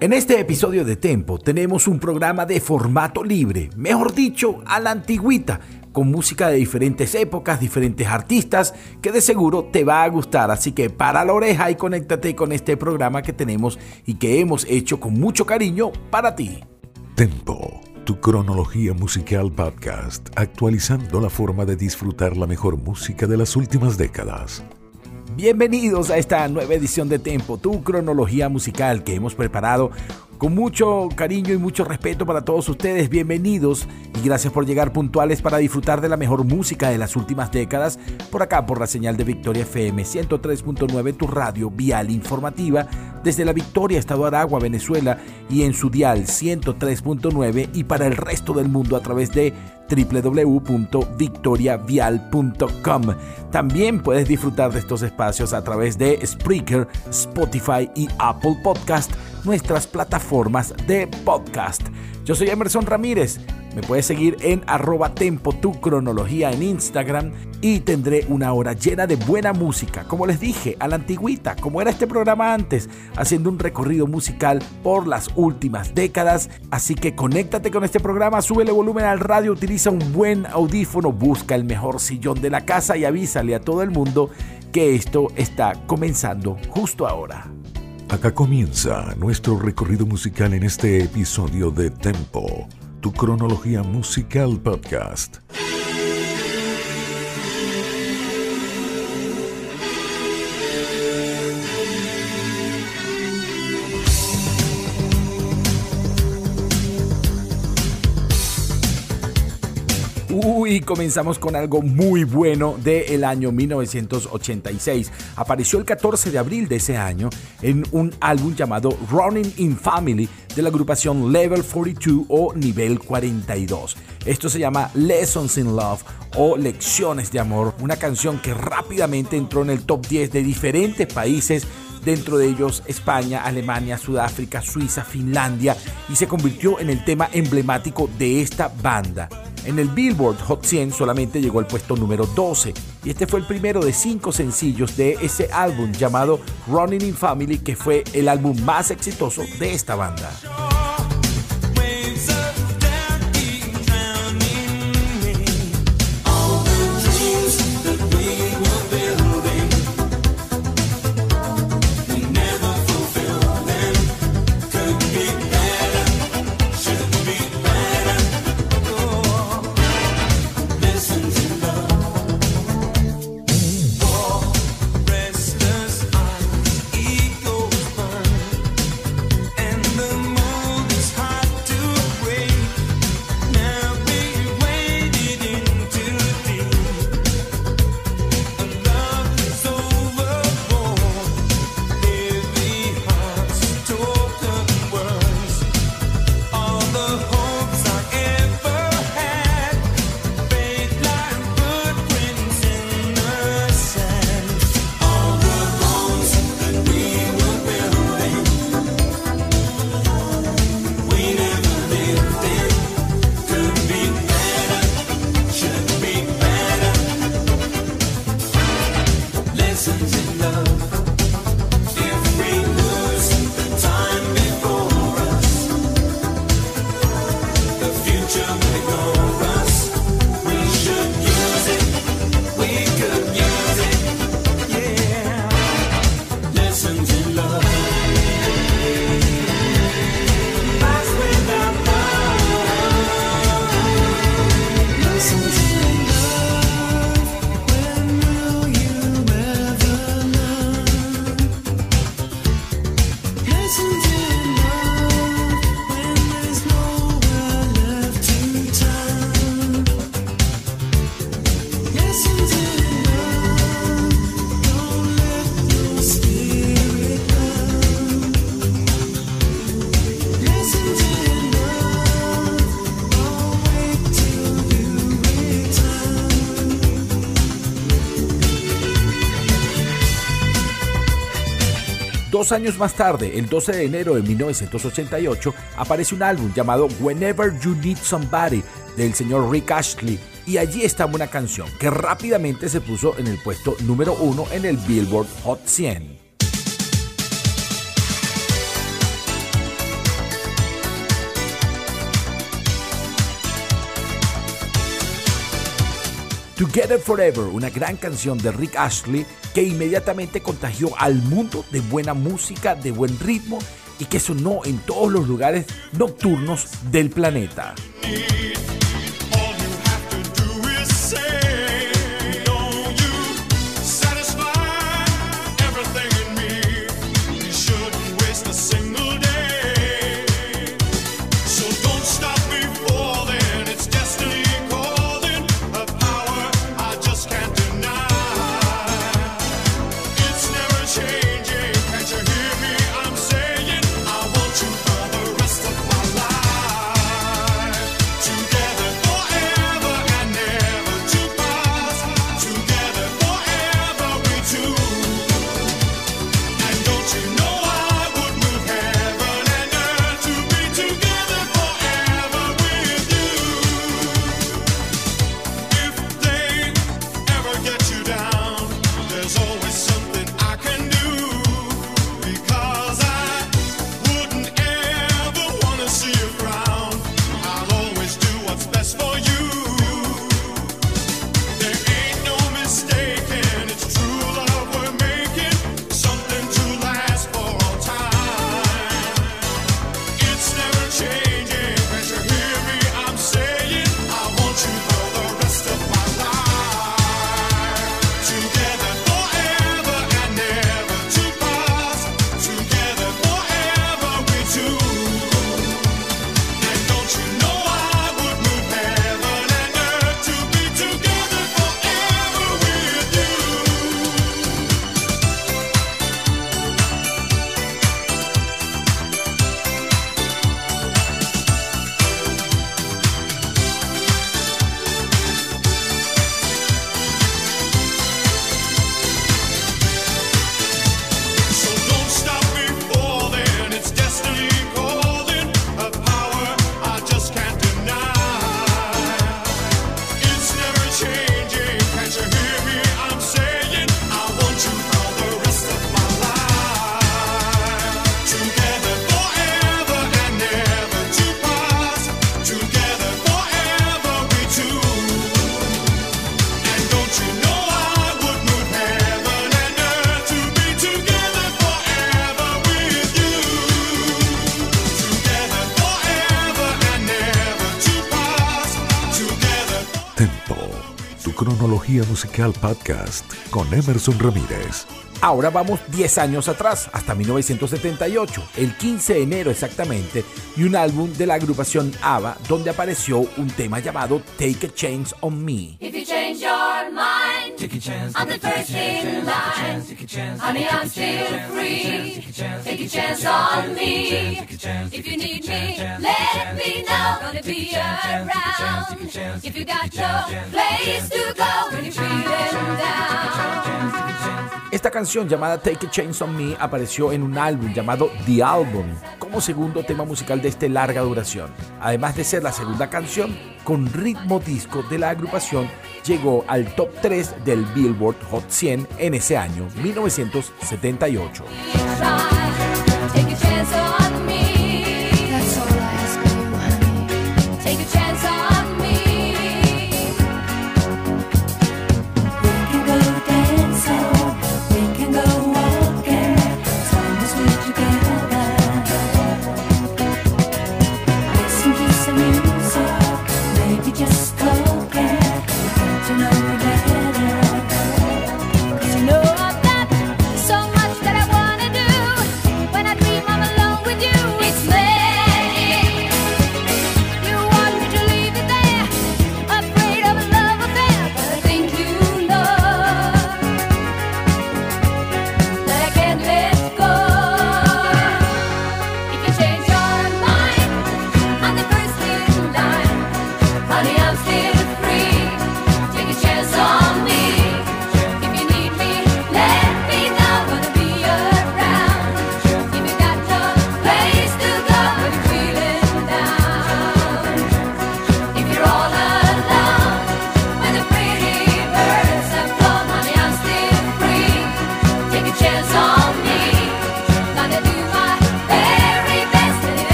En este episodio de Tempo tenemos un programa de formato libre, mejor dicho, a la antigüita, con música de diferentes épocas, diferentes artistas, que de seguro te va a gustar. Así que para la oreja y conéctate con este programa que tenemos y que hemos hecho con mucho cariño para ti. Tempo, tu cronología musical podcast, actualizando la forma de disfrutar la mejor música de las últimas décadas. Bienvenidos a esta nueva edición de Tempo, tu cronología musical que hemos preparado con mucho cariño y mucho respeto para todos ustedes. Bienvenidos y gracias por llegar puntuales para disfrutar de la mejor música de las últimas décadas por acá por la señal de Victoria FM 103.9, tu radio vial informativa desde la Victoria, Estado Aragua, Venezuela y en su dial 103.9 y para el resto del mundo a través de www.victoriavial.com. También puedes disfrutar de estos espacios a través de Spreaker, Spotify y Apple Podcast, nuestras plataformas de podcast. Yo soy Emerson Ramírez. Me puedes seguir en arroba tempo tu cronología en Instagram y tendré una hora llena de buena música, como les dije, a la antigüita, como era este programa antes, haciendo un recorrido musical por las últimas décadas. Así que conéctate con este programa, súbele volumen al radio, utiliza un buen audífono, busca el mejor sillón de la casa y avísale a todo el mundo que esto está comenzando justo ahora. Acá comienza nuestro recorrido musical en este episodio de Tempo, tu cronología musical podcast. Uy, comenzamos con algo muy bueno del año 1986. Apareció el 14 de abril de ese año en un álbum llamado Running in Family de la agrupación Level 42 o Nivel 42. Esto se llama Lessons in Love o Lecciones de Amor, una canción que rápidamente entró en el top 10 de diferentes países dentro de ellos España, Alemania, Sudáfrica, Suiza, Finlandia, y se convirtió en el tema emblemático de esta banda. En el Billboard Hot 100 solamente llegó al puesto número 12 y este fue el primero de cinco sencillos de ese álbum llamado Running in Family que fue el álbum más exitoso de esta banda. Dos años más tarde, el 12 de enero de 1988, aparece un álbum llamado Whenever You Need Somebody del señor Rick Ashley y allí estaba una canción que rápidamente se puso en el puesto número uno en el Billboard Hot 100. Together Forever, una gran canción de Rick Ashley que inmediatamente contagió al mundo de buena música, de buen ritmo y que sonó en todos los lugares nocturnos del planeta. Musical Podcast con Emerson Ramírez. Ahora vamos 10 años atrás, hasta 1978, el 15 de enero exactamente, y un álbum de la agrupación ABBA donde apareció un tema llamado Take a Chance on Me. If you change your mind, take a chance, I'm the first in line. Honey, I'm still free. Take a chance on me. If you need me, let me know. Gonna be around. If you got no place to go when you're feeling down. Esta canción llamada Take a Chance on Me apareció en un álbum llamado The Album como segundo tema musical de esta larga duración. Además de ser la segunda canción con ritmo disco de la agrupación, llegó al top 3 del Billboard Hot 100 en ese año, 1978.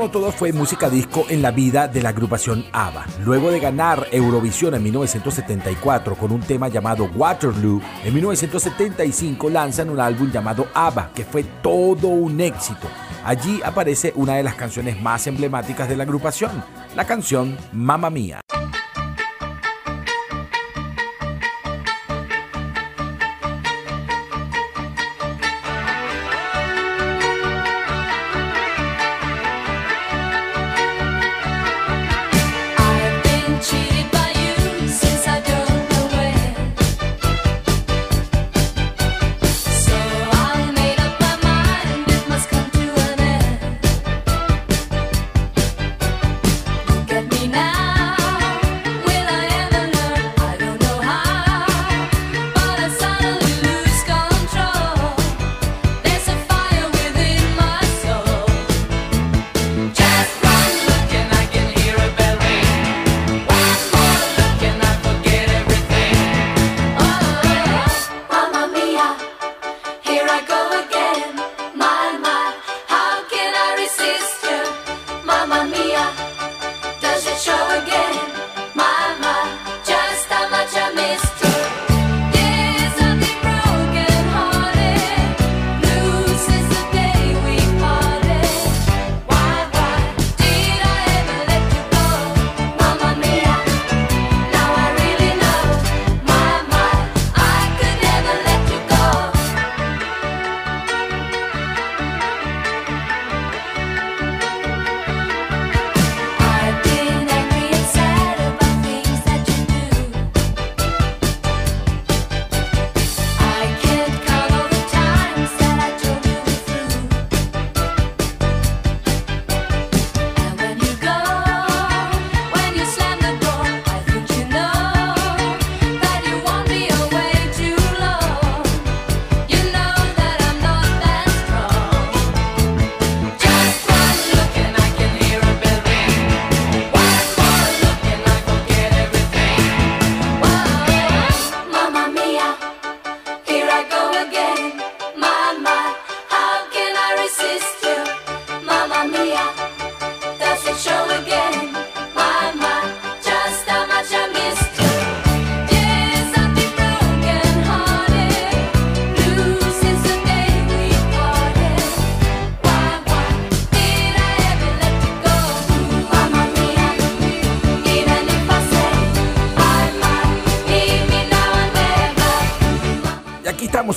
No todo fue música disco en la vida de la agrupación ABBA. Luego de ganar Eurovisión en 1974 con un tema llamado Waterloo, en 1975 lanzan un álbum llamado ABBA, que fue todo un éxito. Allí aparece una de las canciones más emblemáticas de la agrupación, la canción Mamma Mía.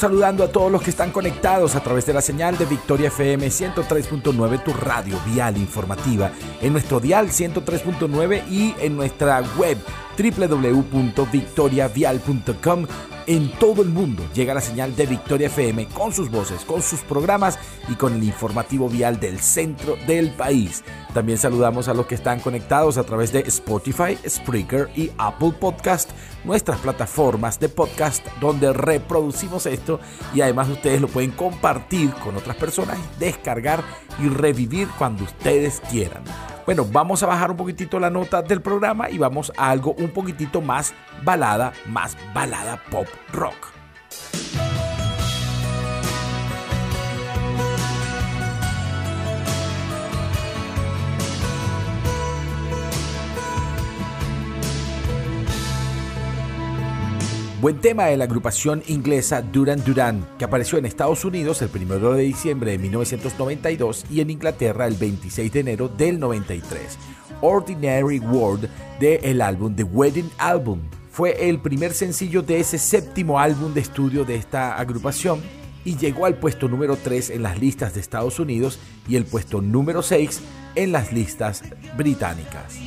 Saludando a todos los que están conectados a través de la señal de Victoria FM 103.9, tu radio vial informativa, en nuestro dial 103.9 y en nuestra web www.victoriavial.com en todo el mundo llega la señal de Victoria FM con sus voces, con sus programas y con el informativo vial del centro del país. También saludamos a los que están conectados a través de Spotify, Spreaker y Apple Podcast, nuestras plataformas de podcast donde reproducimos esto y además ustedes lo pueden compartir con otras personas, descargar y revivir cuando ustedes quieran. Bueno, vamos a bajar un poquitito la nota del programa y vamos a algo un poquitito más balada, más balada pop rock. Buen tema de la agrupación inglesa Duran Duran, que apareció en Estados Unidos el 1 de diciembre de 1992 y en Inglaterra el 26 de enero del 93. Ordinary World de el álbum The Wedding Album. Fue el primer sencillo de ese séptimo álbum de estudio de esta agrupación y llegó al puesto número 3 en las listas de Estados Unidos y el puesto número 6 en las listas británicas.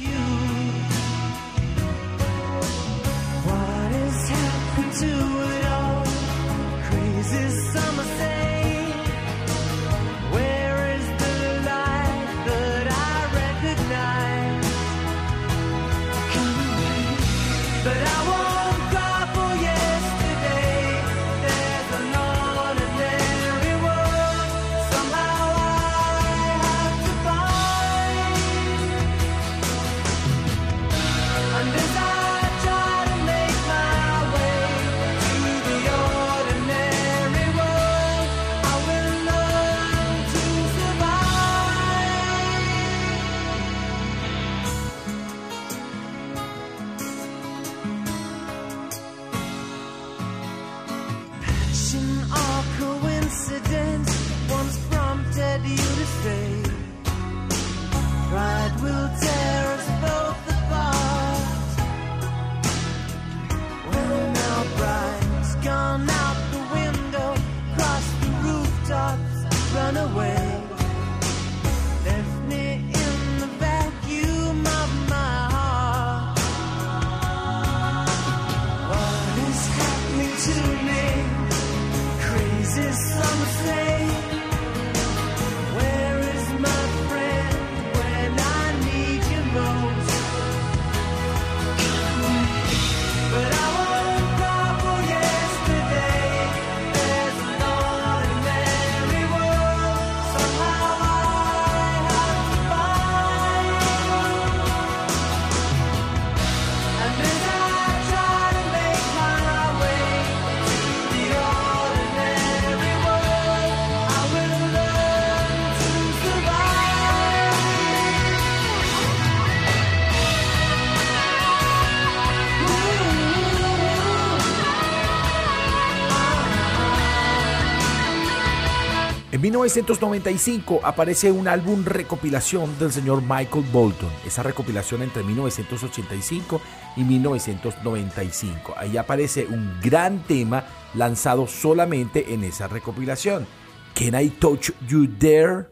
1995 aparece un álbum recopilación del señor Michael Bolton. Esa recopilación entre 1985 y 1995. Ahí aparece un gran tema lanzado solamente en esa recopilación. Can I Touch You There?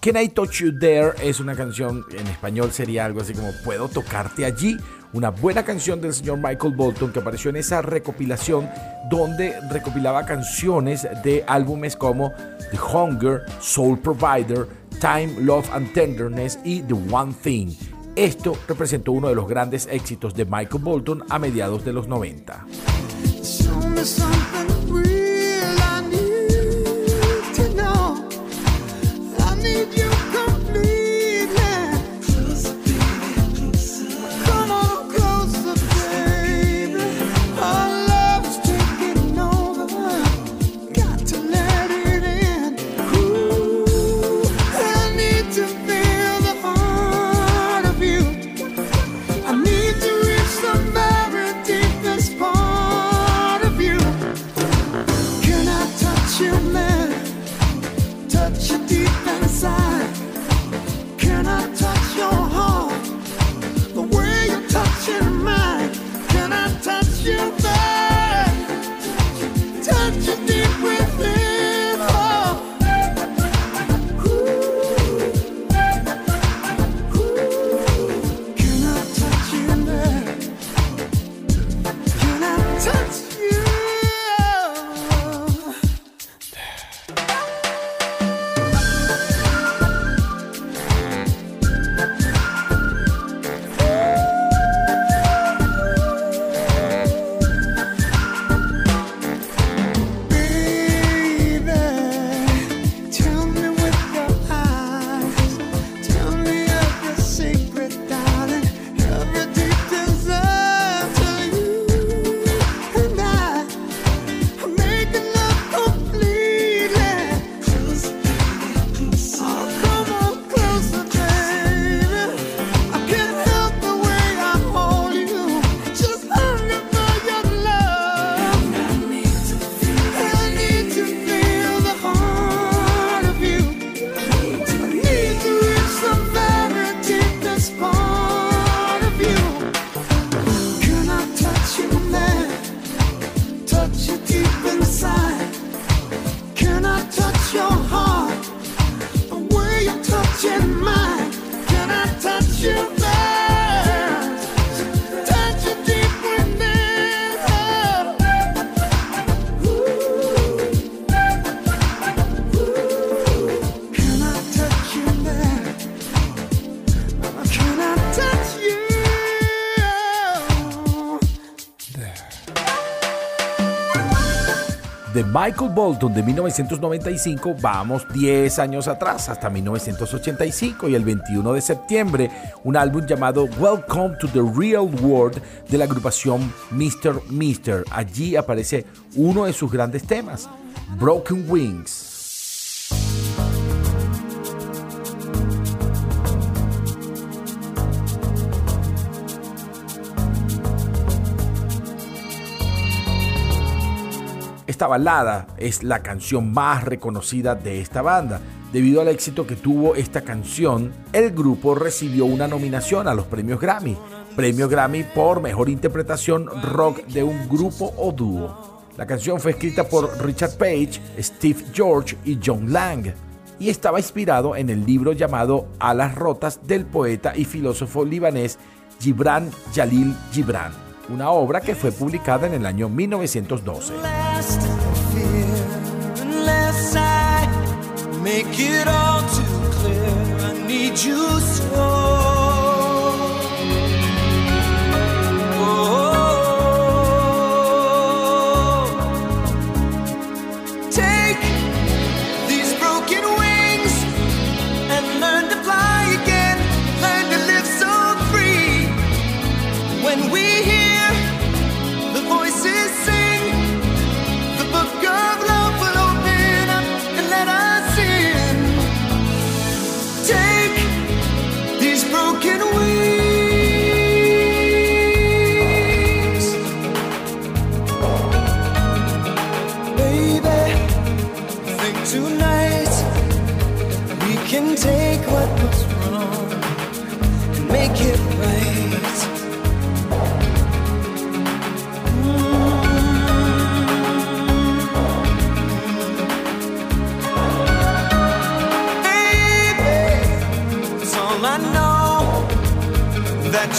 Can I Touch You There es una canción en español sería algo así como ¿Puedo tocarte allí? una buena canción del señor Michael Bolton que apareció en esa recopilación donde recopilaba canciones de álbumes como The Hunger, Soul Provider, Time, Love and Tenderness y The One Thing. Esto representó uno de los grandes éxitos de Michael Bolton a mediados de los 90. Michael Bolton de 1995, vamos 10 años atrás, hasta 1985 y el 21 de septiembre, un álbum llamado Welcome to the Real World de la agrupación Mr. Mister. Allí aparece uno de sus grandes temas, Broken Wings. Esta balada es la canción más reconocida de esta banda. Debido al éxito que tuvo esta canción, el grupo recibió una nominación a los premios Grammy. Premio Grammy por mejor interpretación rock de un grupo o dúo. La canción fue escrita por Richard Page, Steve George y John Lang y estaba inspirado en el libro llamado Alas Rotas del poeta y filósofo libanés Gibran Jalil Gibran, una obra que fue publicada en el año 1912. last fear unless I make it all too clear. I need you so.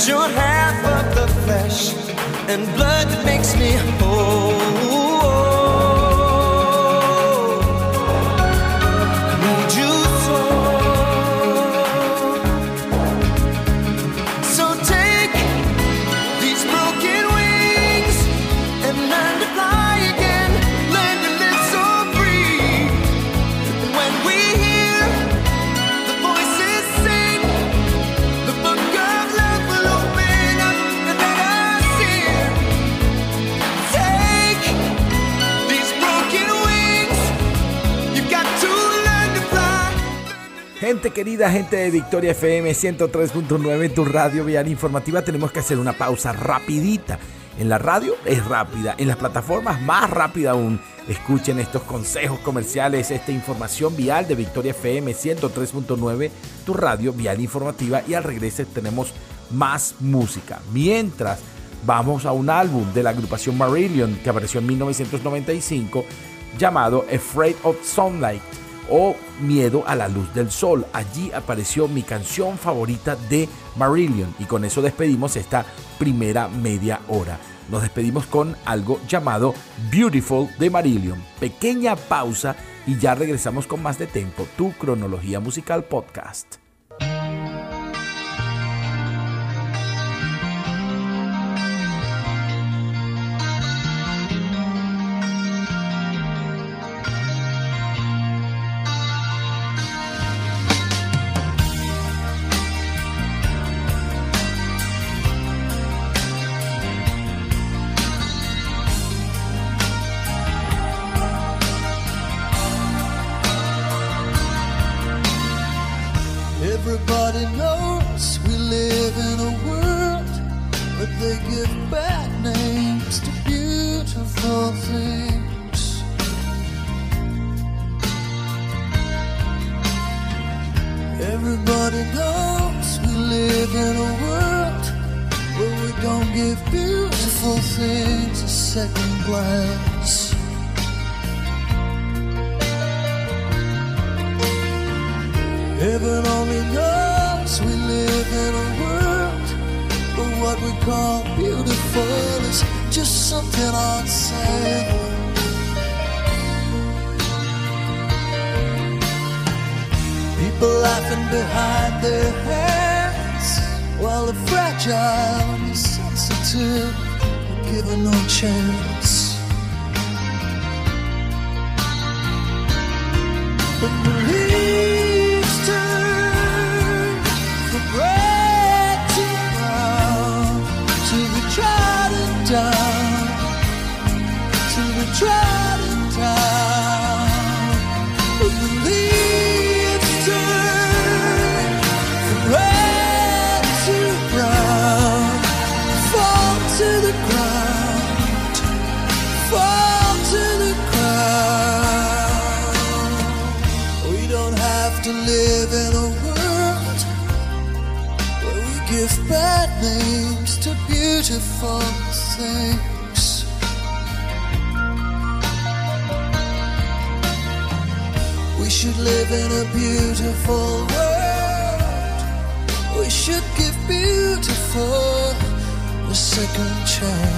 You're half of the flesh and blood that makes me whole. Gente querida, gente de Victoria FM 103.9, tu radio vial informativa, tenemos que hacer una pausa rapidita. En la radio es rápida, en las plataformas más rápida aún. Escuchen estos consejos comerciales, esta información vial de Victoria FM 103.9, tu radio vial informativa y al regreso tenemos más música. Mientras vamos a un álbum de la agrupación Marillion que apareció en 1995 llamado Afraid of Sunlight o Miedo a la Luz del Sol. Allí apareció mi canción favorita de Marillion y con eso despedimos esta primera media hora. Nos despedimos con algo llamado Beautiful de Marillion. Pequeña pausa y ya regresamos con más de Tempo, tu cronología musical podcast. Laughing behind their hands while the fragile and the sensitive are given no chance. When We should live in a beautiful world. We should give beautiful a second chance.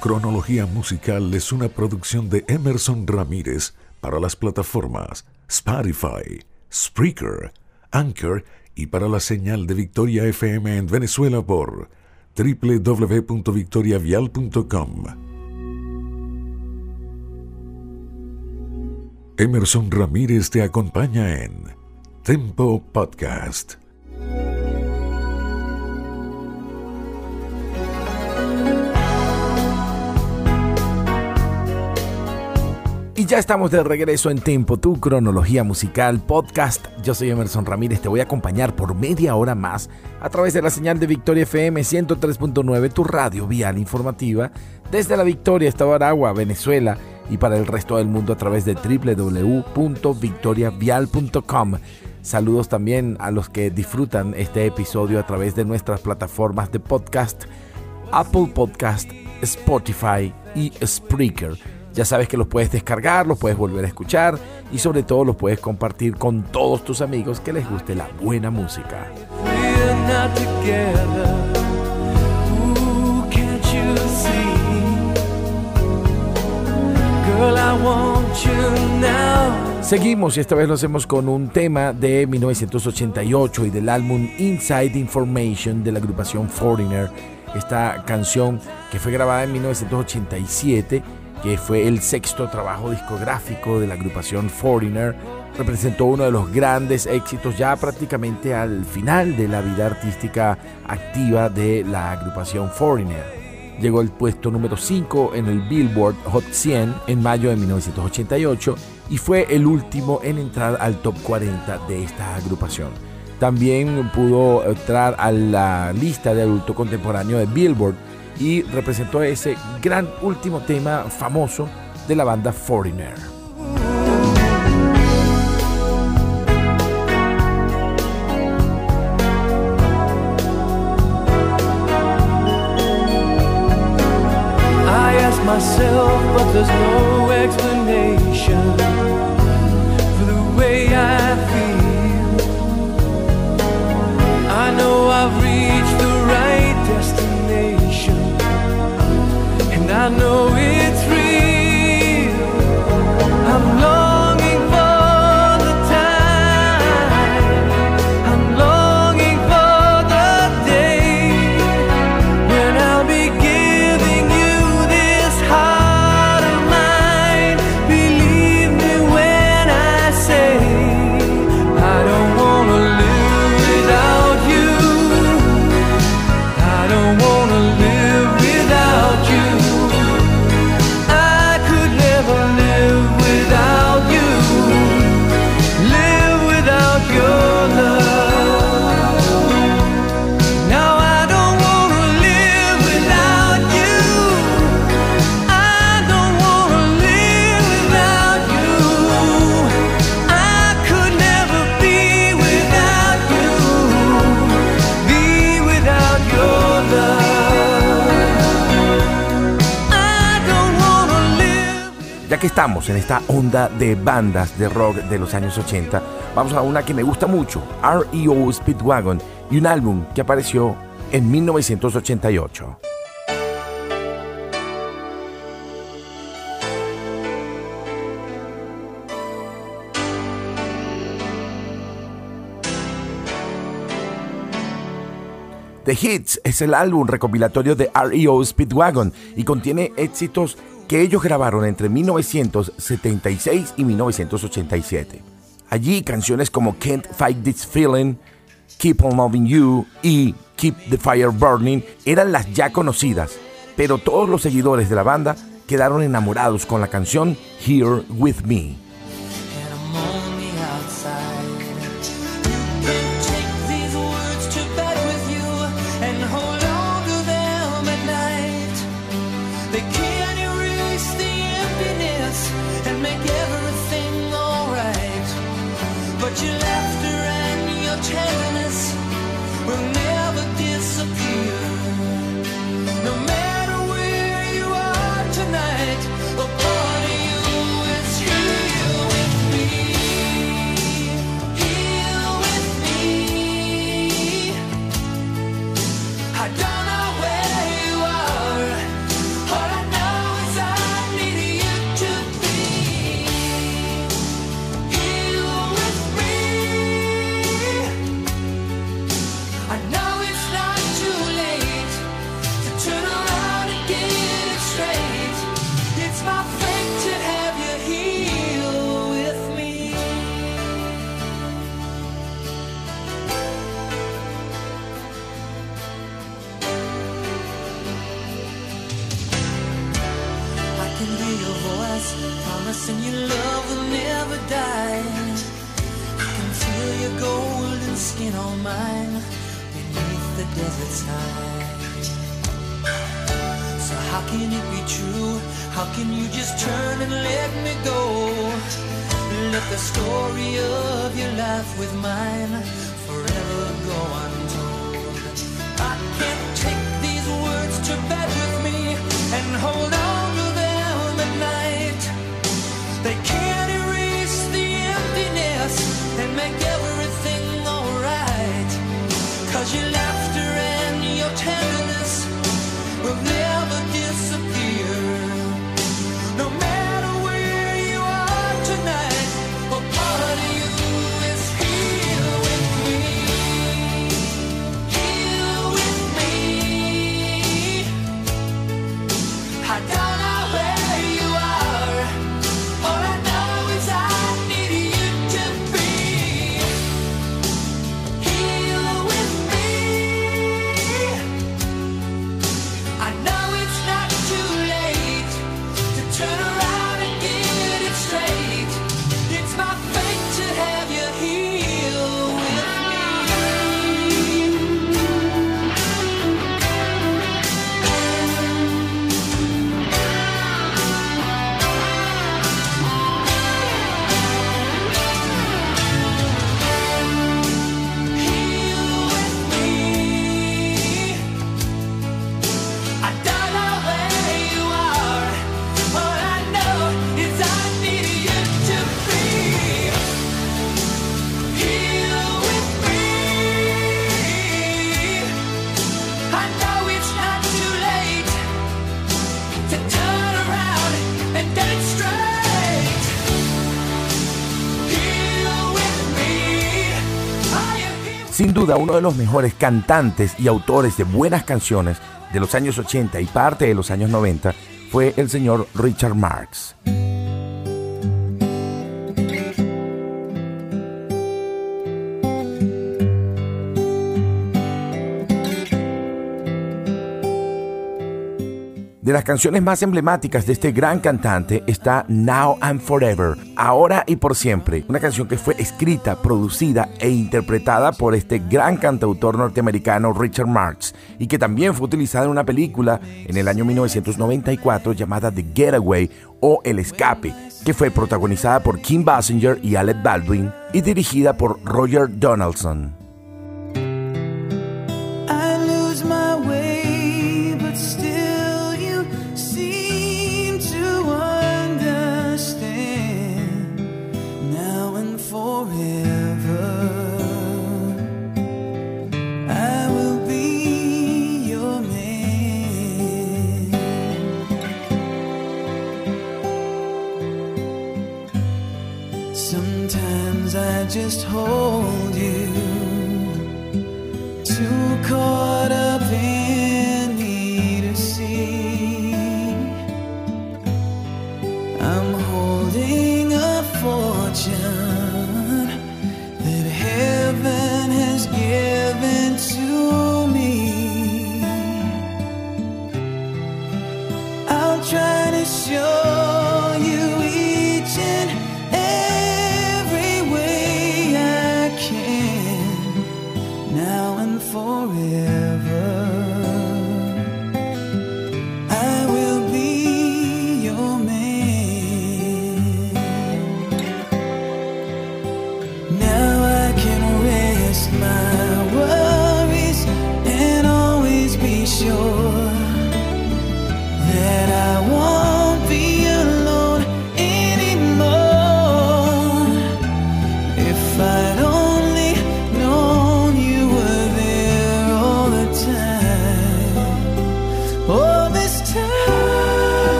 Cronología musical es una producción de Emerson Ramírez para las plataformas Spotify, Spreaker, Anchor y para la señal de Victoria FM en Venezuela por www.victoriavial.com. Emerson Ramírez te acompaña en Tempo Podcast. Y ya estamos de regreso en Tempo, tu cronología musical podcast. Yo soy Emerson Ramírez, te voy a acompañar por media hora más a través de la señal de Victoria FM 103.9, tu radio vial informativa, desde la Victoria, Estado Aragua, Venezuela y para el resto del mundo a través de www.victoriavial.com. Saludos también a los que disfrutan este episodio a través de nuestras plataformas de podcast, Apple Podcast, Spotify y Spreaker. Ya sabes que los puedes descargar, los puedes volver a escuchar y sobre todo los puedes compartir con todos tus amigos que les guste la buena música. Seguimos y esta vez lo hacemos con un tema de 1988 y del álbum Inside Information de la agrupación Foreigner. Esta canción que fue grabada en 1987, que fue el sexto trabajo discográfico de la agrupación Foreigner, representó uno de los grandes éxitos ya prácticamente al final de la vida artística activa de la agrupación Foreigner. Llegó al puesto número 5 en el Billboard Hot 100 en mayo de 1988 y fue el último en entrar al top 40 de esta agrupación. También pudo entrar a la lista de adulto contemporáneo de Billboard y representó ese gran último tema famoso de la banda Foreigner. Ya que estamos en esta onda de bandas de rock de los años 80, vamos a una que me gusta mucho, REO Speedwagon, y un álbum que apareció en 1988. The Hits es el álbum recopilatorio de REO Speedwagon y contiene éxitos que ellos grabaron entre 1976 y 1987. Allí canciones como Can't Fight This Feeling, Keep On Loving You y Keep the Fire Burning eran las ya conocidas, pero todos los seguidores de la banda quedaron enamorados con la canción Here With Me. Uno de los mejores cantantes y autores de buenas canciones de los años 80 y parte de los años 90 fue el señor Richard Marx. De las canciones más emblemáticas de este gran cantante está Now and Forever, Ahora y por siempre, una canción que fue escrita, producida e interpretada por este gran cantautor norteamericano Richard Marx y que también fue utilizada en una película en el año 1994 llamada The Getaway o El Escape, que fue protagonizada por Kim Basinger y Alec Baldwin y dirigida por Roger Donaldson.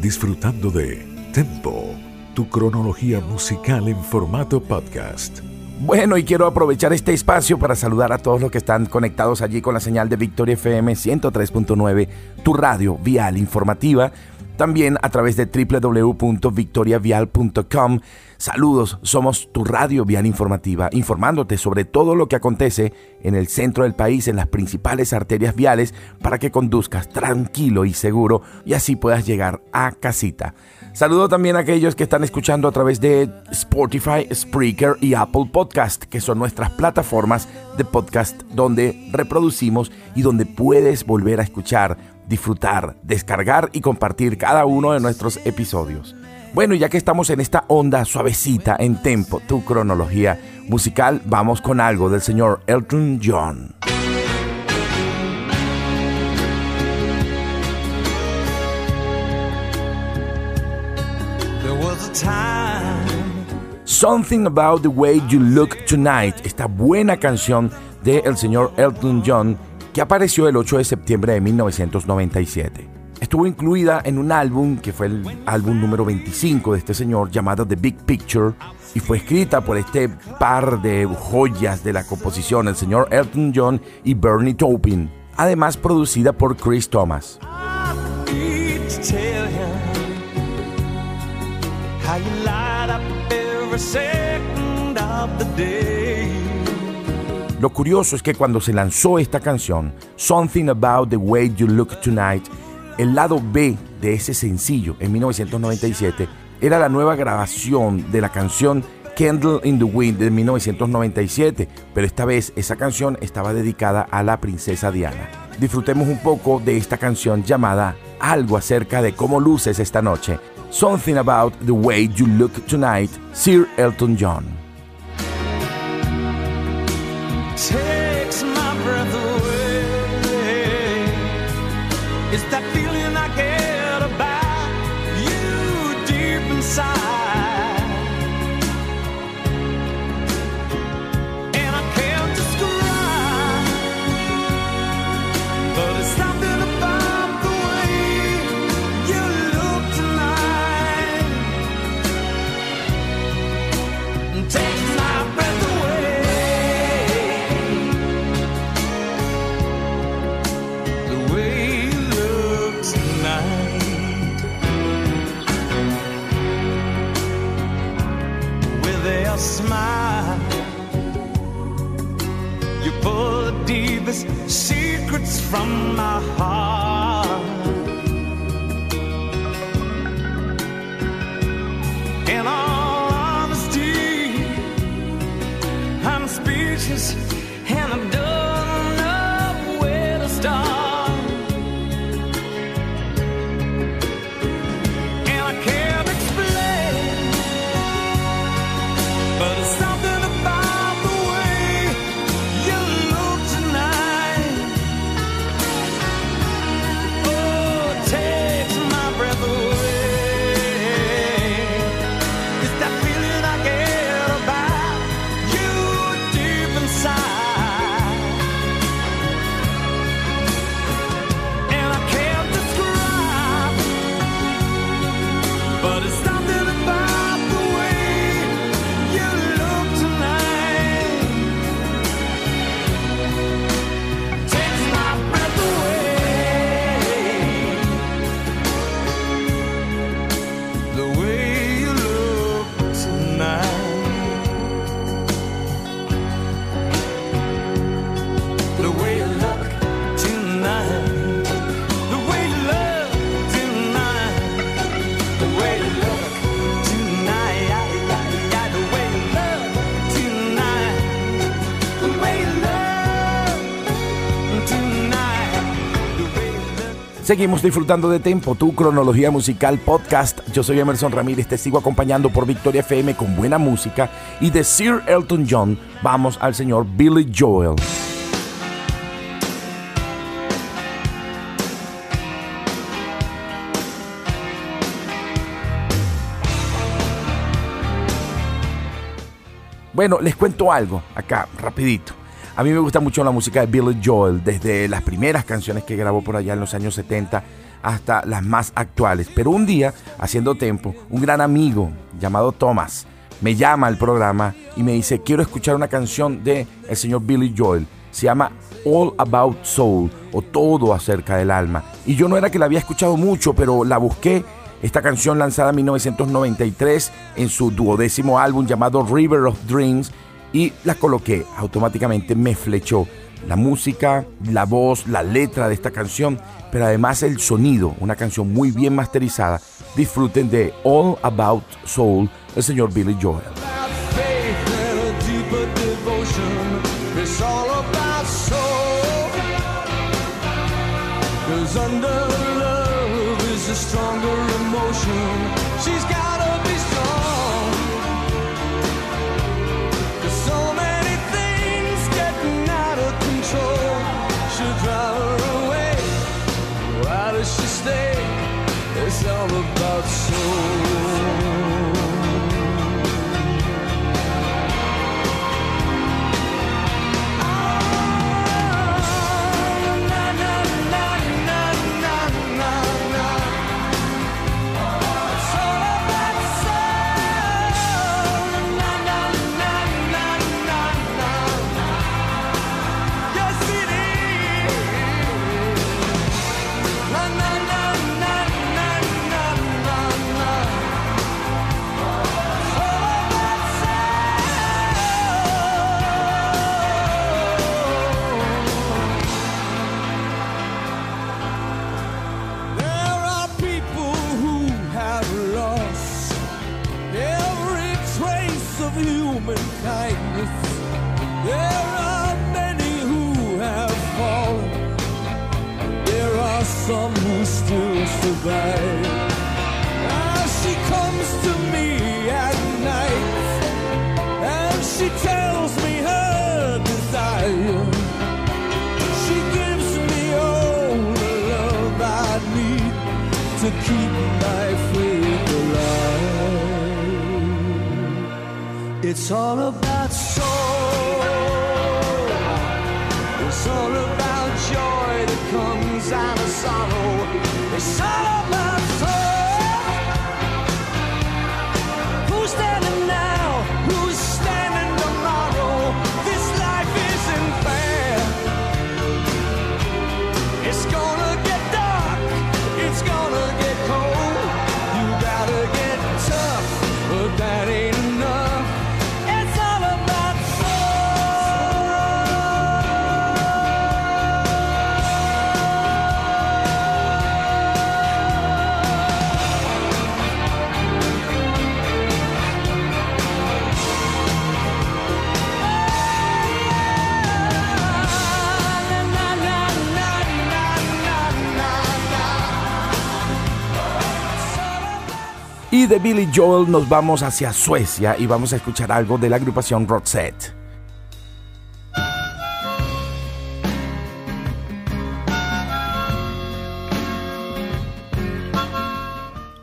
Disfrutando de Tempo, tu cronología musical en formato podcast. Bueno, y quiero aprovechar este espacio para saludar a todos los que están conectados allí con la señal de Victoria FM 103.9, tu radio vial informativa, también a través de www.victoriavial.com. Saludos, somos tu radio vial informativa, informándote sobre todo lo que acontece en el centro del país, en las principales arterias viales, para que conduzcas tranquilo y seguro y así puedas llegar a casita. Saludo también a aquellos que están escuchando a través de Spotify, Spreaker y Apple Podcast, que son nuestras plataformas de podcast donde reproducimos y donde puedes volver a escuchar, disfrutar, descargar y compartir cada uno de nuestros episodios. Bueno, ya que estamos en esta onda suavecita en tempo, tu cronología musical, vamos con algo del señor Elton John. Something About the Way You Look Tonight, esta buena canción del el señor Elton John que apareció el 8 de septiembre de 1997. Estuvo incluida en un álbum que fue el álbum número 25 de este señor llamado The Big Picture y fue escrita por este par de joyas de la composición, el señor Elton John y Bernie Taupin, además producida por Chris Thomas. Lo curioso es que cuando se lanzó esta canción, Something About the Way You Look Tonight, el lado B de ese sencillo en 1997 era la nueva grabación de la canción Candle in the Wind de 1997, pero esta vez esa canción estaba dedicada a la princesa Diana. Disfrutemos un poco de esta canción llamada Algo acerca de cómo luces esta noche. Something About the Way You Look Tonight, Sir Elton John. Takes my breath away. It's that feeling I get about you deep inside. Secrets from my heart Seguimos disfrutando de Tempo, tu cronología musical podcast. Yo soy Emerson Ramírez, te sigo acompañando por Victoria FM con buena música. Y de Sir Elton John, vamos al señor Billy Joel. Bueno, les cuento algo acá, rapidito. A mí me gusta mucho la música de Billy Joel, desde las primeras canciones que grabó por allá en los años 70 hasta las más actuales. Pero un día, haciendo tiempo, un gran amigo llamado Thomas me llama al programa y me dice, quiero escuchar una canción de el señor Billy Joel. Se llama All About Soul o Todo acerca del alma. Y yo no era que la había escuchado mucho, pero la busqué esta canción lanzada en 1993 en su duodécimo álbum llamado River of Dreams y la coloqué. Automáticamente me flechó la música, la voz, la letra de esta canción, pero además el sonido, una canción muy bien masterizada. Disfruten de All About Soul, el señor Billy Joel. She tells me her desire. She gives me all the love I need to keep my faith alive. It's all about soul. It's all about joy that comes out of sorrow. It's all De Billy Joel nos vamos hacia Suecia y vamos a escuchar algo de la agrupación Roxette.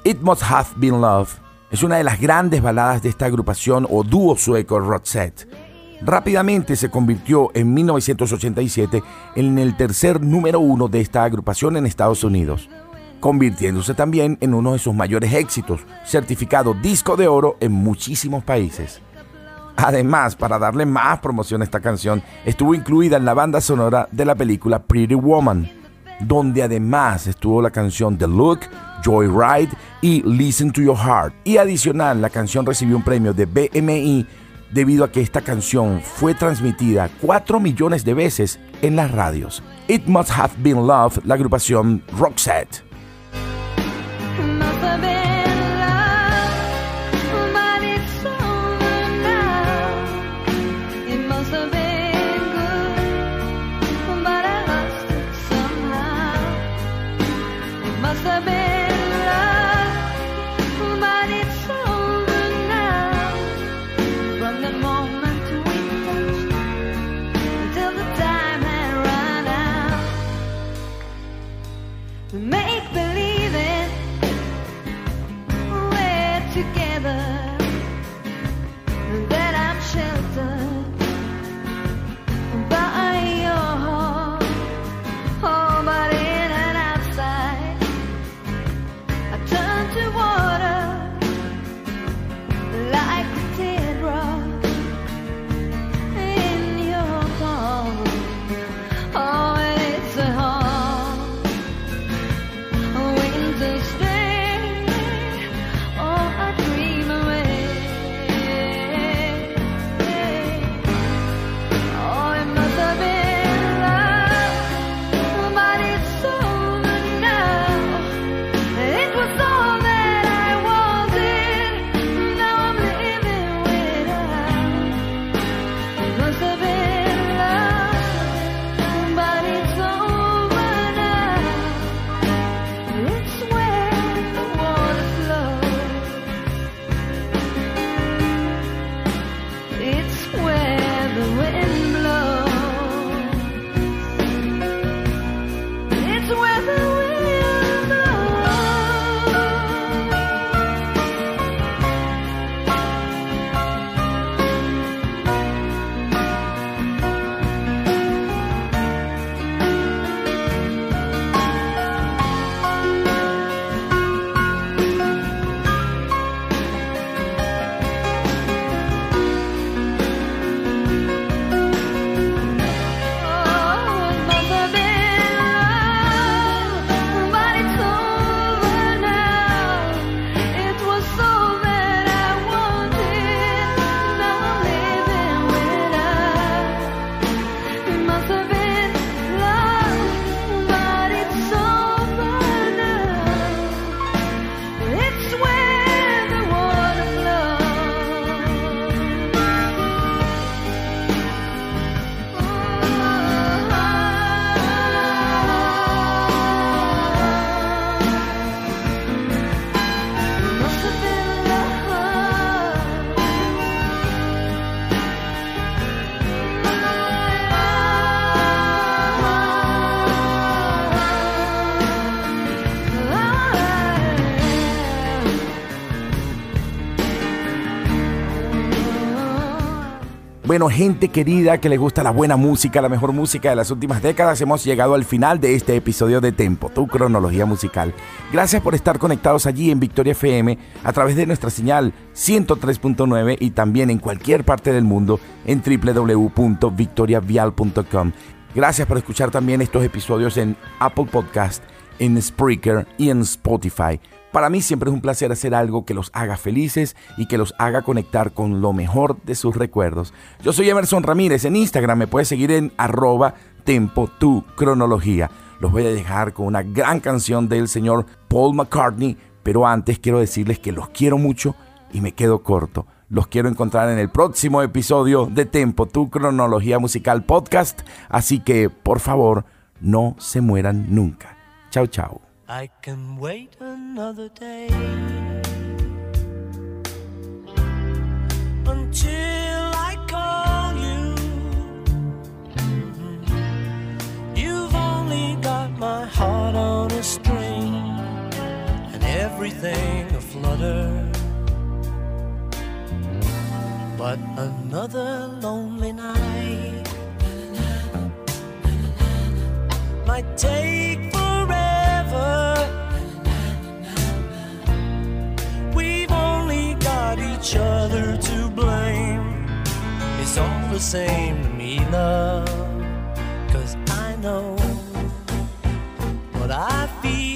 It Must Have Been Love es una de las grandes baladas de esta agrupación o dúo sueco Roxette. Rápidamente se convirtió en 1987 en el tercer número uno de esta agrupación en Estados Unidos, convirtiéndose también en uno de sus mayores éxitos, certificado disco de oro en muchísimos países. Además, para darle más promoción a esta canción, estuvo incluida en la banda sonora de la película Pretty Woman, donde además estuvo la canción The Look, Joyride y Listen to Your Heart. Y adicional, la canción recibió un premio de BMI debido a que esta canción fue transmitida 4 millones de veces en las radios. It Must Have Been Love, la agrupación Roxette. Must have been Bueno, gente querida que le gusta la buena música, la mejor música de las últimas décadas, hemos llegado al final de este episodio de Tempo, tu cronología musical. Gracias por estar conectados allí en Victoria FM a través de nuestra señal 103.9 y también en cualquier parte del mundo en www.victoriavial.com. Gracias por escuchar también estos episodios en Apple Podcast, en Spreaker y en Spotify. Para mí siempre es un placer hacer algo que los haga felices y que los haga conectar con lo mejor de sus recuerdos. Yo soy Emerson Ramírez, en Instagram me puedes seguir en arroba tempo tu cronología. Los voy a dejar con una gran canción del señor Paul McCartney, pero antes quiero decirles que los quiero mucho y me quedo corto. Los quiero encontrar en el próximo episodio de Tempo, tu cronología musical podcast, así que por favor no se mueran nunca. Chao, chao. I can wait another day until I call you. Mm-hmm. You've only got my heart on a string and everything aflutter. But another lonely night might take each other to blame. It's all the same to me, love. Cause I know what I feel